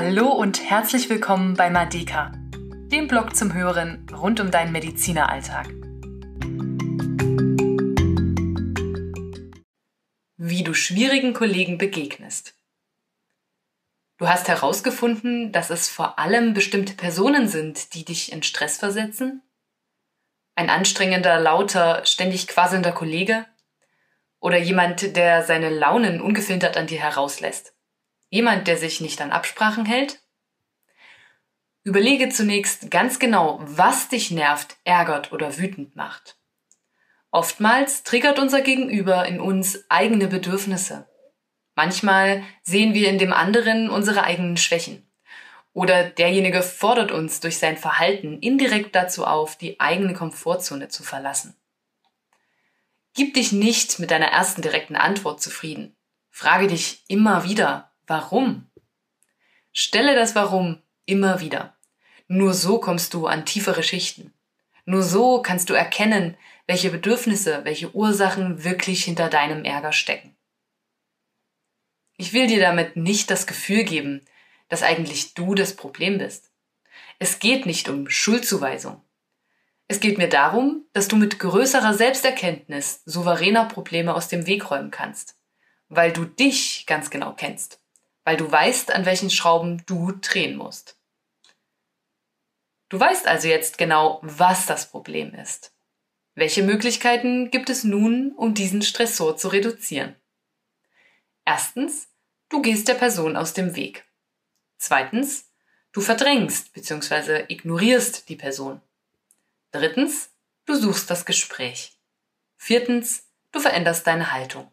Hallo und herzlich willkommen bei Madeka, dem Blog zum Hören rund um deinen Medizineralltag. Wie du schwierigen Kollegen begegnest. Du hast herausgefunden, dass es vor allem bestimmte Personen sind, die dich in Stress versetzen? Ein anstrengender, lauter, ständig quasselnder Kollege? Oder jemand, der seine Launen ungefiltert an dir herauslässt? Jemand, der sich nicht an Absprachen hält? Überlege zunächst ganz genau, was dich nervt, ärgert oder wütend macht. Oftmals triggert unser Gegenüber in uns eigene Bedürfnisse. Manchmal sehen wir in dem anderen unsere eigenen Schwächen. Oder derjenige fordert uns durch sein Verhalten indirekt dazu auf, die eigene Komfortzone zu verlassen. Gib dich nicht mit deiner ersten direkten Antwort zufrieden. Frage dich immer wieder, Warum? Stelle das Warum immer wieder. Nur so kommst du an tiefere Schichten. Nur so kannst du erkennen, welche Bedürfnisse, welche Ursachen wirklich hinter deinem Ärger stecken. Ich will dir damit nicht das Gefühl geben, dass eigentlich du das Problem bist. Es geht nicht um Schuldzuweisung. Es geht mir darum, dass du mit größerer Selbsterkenntnis souveräner Probleme aus dem Weg räumen kannst, weil du dich ganz genau kennst weil du weißt, an welchen Schrauben du drehen musst. Du weißt also jetzt genau, was das Problem ist. Welche Möglichkeiten gibt es nun, um diesen Stressor zu reduzieren? Erstens, du gehst der Person aus dem Weg. Zweitens, du verdrängst bzw. ignorierst die Person. Drittens, du suchst das Gespräch. Viertens, du veränderst deine Haltung.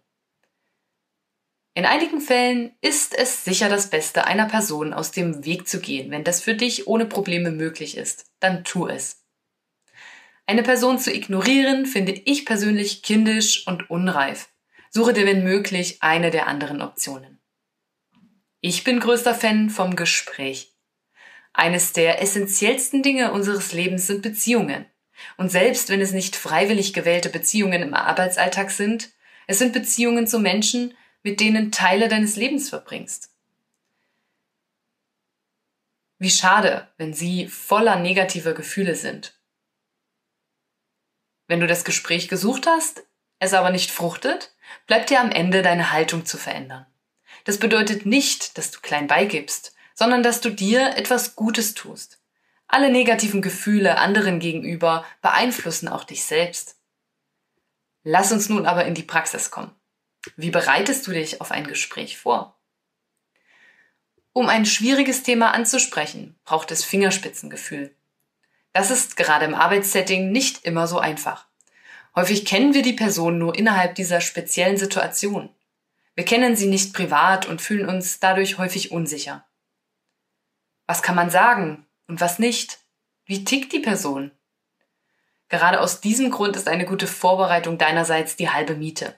In einigen Fällen ist es sicher das Beste, einer Person aus dem Weg zu gehen. Wenn das für dich ohne Probleme möglich ist, dann tu es. Eine Person zu ignorieren, finde ich persönlich kindisch und unreif. Suche dir, wenn möglich, eine der anderen Optionen. Ich bin größter Fan vom Gespräch. Eines der essentiellsten Dinge unseres Lebens sind Beziehungen. Und selbst wenn es nicht freiwillig gewählte Beziehungen im Arbeitsalltag sind, es sind Beziehungen zu Menschen, mit denen Teile deines Lebens verbringst. Wie schade, wenn sie voller negativer Gefühle sind. Wenn du das Gespräch gesucht hast, es aber nicht fruchtet, bleibt dir am Ende deine Haltung zu verändern. Das bedeutet nicht, dass du klein beigibst, sondern dass du dir etwas Gutes tust. Alle negativen Gefühle anderen gegenüber beeinflussen auch dich selbst. Lass uns nun aber in die Praxis kommen. Wie bereitest du dich auf ein Gespräch vor? Um ein schwieriges Thema anzusprechen, braucht es Fingerspitzengefühl. Das ist gerade im Arbeitssetting nicht immer so einfach. Häufig kennen wir die Person nur innerhalb dieser speziellen Situation. Wir kennen sie nicht privat und fühlen uns dadurch häufig unsicher. Was kann man sagen und was nicht? Wie tickt die Person? Gerade aus diesem Grund ist eine gute Vorbereitung deinerseits die halbe Miete.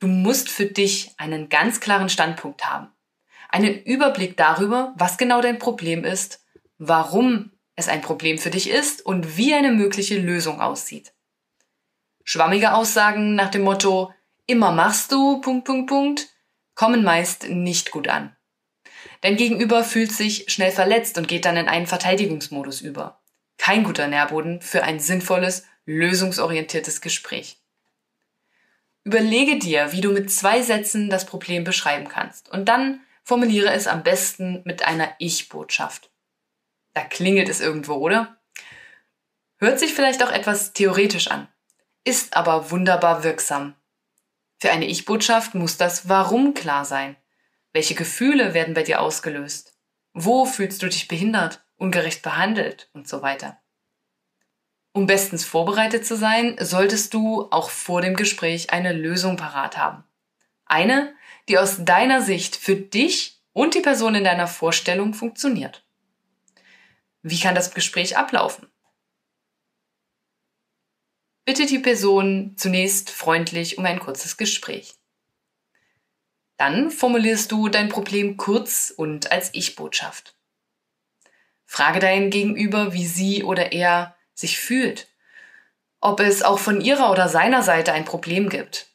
Du musst für dich einen ganz klaren Standpunkt haben. Einen Überblick darüber, was genau dein Problem ist, warum es ein Problem für dich ist und wie eine mögliche Lösung aussieht. Schwammige Aussagen nach dem Motto immer machst du Punkt Punkt Punkt kommen meist nicht gut an. Dein Gegenüber fühlt sich schnell verletzt und geht dann in einen Verteidigungsmodus über. Kein guter Nährboden für ein sinnvolles, lösungsorientiertes Gespräch. Überlege dir, wie du mit zwei Sätzen das Problem beschreiben kannst und dann formuliere es am besten mit einer Ich-Botschaft. Da klingelt es irgendwo, oder? Hört sich vielleicht auch etwas theoretisch an, ist aber wunderbar wirksam. Für eine Ich-Botschaft muss das Warum klar sein. Welche Gefühle werden bei dir ausgelöst? Wo fühlst du dich behindert, ungerecht behandelt und so weiter? Um bestens vorbereitet zu sein, solltest du auch vor dem Gespräch eine Lösung parat haben. Eine, die aus deiner Sicht für dich und die Person in deiner Vorstellung funktioniert. Wie kann das Gespräch ablaufen? Bitte die Person zunächst freundlich um ein kurzes Gespräch. Dann formulierst du dein Problem kurz und als Ich-Botschaft. Frage dein Gegenüber, wie sie oder er sich fühlt, ob es auch von ihrer oder seiner Seite ein Problem gibt.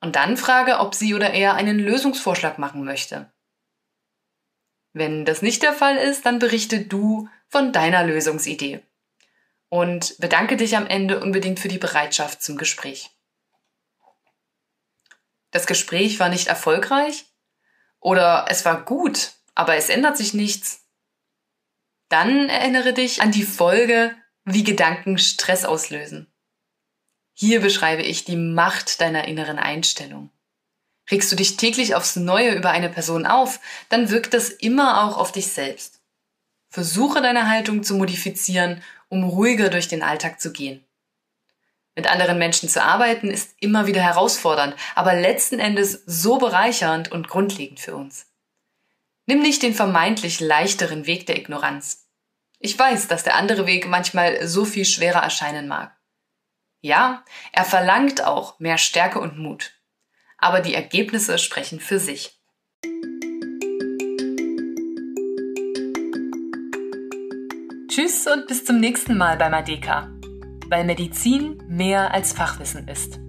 Und dann frage, ob sie oder er einen Lösungsvorschlag machen möchte. Wenn das nicht der Fall ist, dann berichte du von deiner Lösungsidee. Und bedanke dich am Ende unbedingt für die Bereitschaft zum Gespräch. Das Gespräch war nicht erfolgreich? Oder es war gut, aber es ändert sich nichts? Dann erinnere dich an die Folge, wie Gedanken Stress auslösen. Hier beschreibe ich die Macht deiner inneren Einstellung. Regst du dich täglich aufs Neue über eine Person auf, dann wirkt das immer auch auf dich selbst. Versuche deine Haltung zu modifizieren, um ruhiger durch den Alltag zu gehen. Mit anderen Menschen zu arbeiten ist immer wieder herausfordernd, aber letzten Endes so bereichernd und grundlegend für uns. Nimm nicht den vermeintlich leichteren Weg der Ignoranz. Ich weiß, dass der andere Weg manchmal so viel schwerer erscheinen mag. Ja, er verlangt auch mehr Stärke und Mut. Aber die Ergebnisse sprechen für sich. Tschüss und bis zum nächsten Mal bei Madeka, weil Medizin mehr als Fachwissen ist.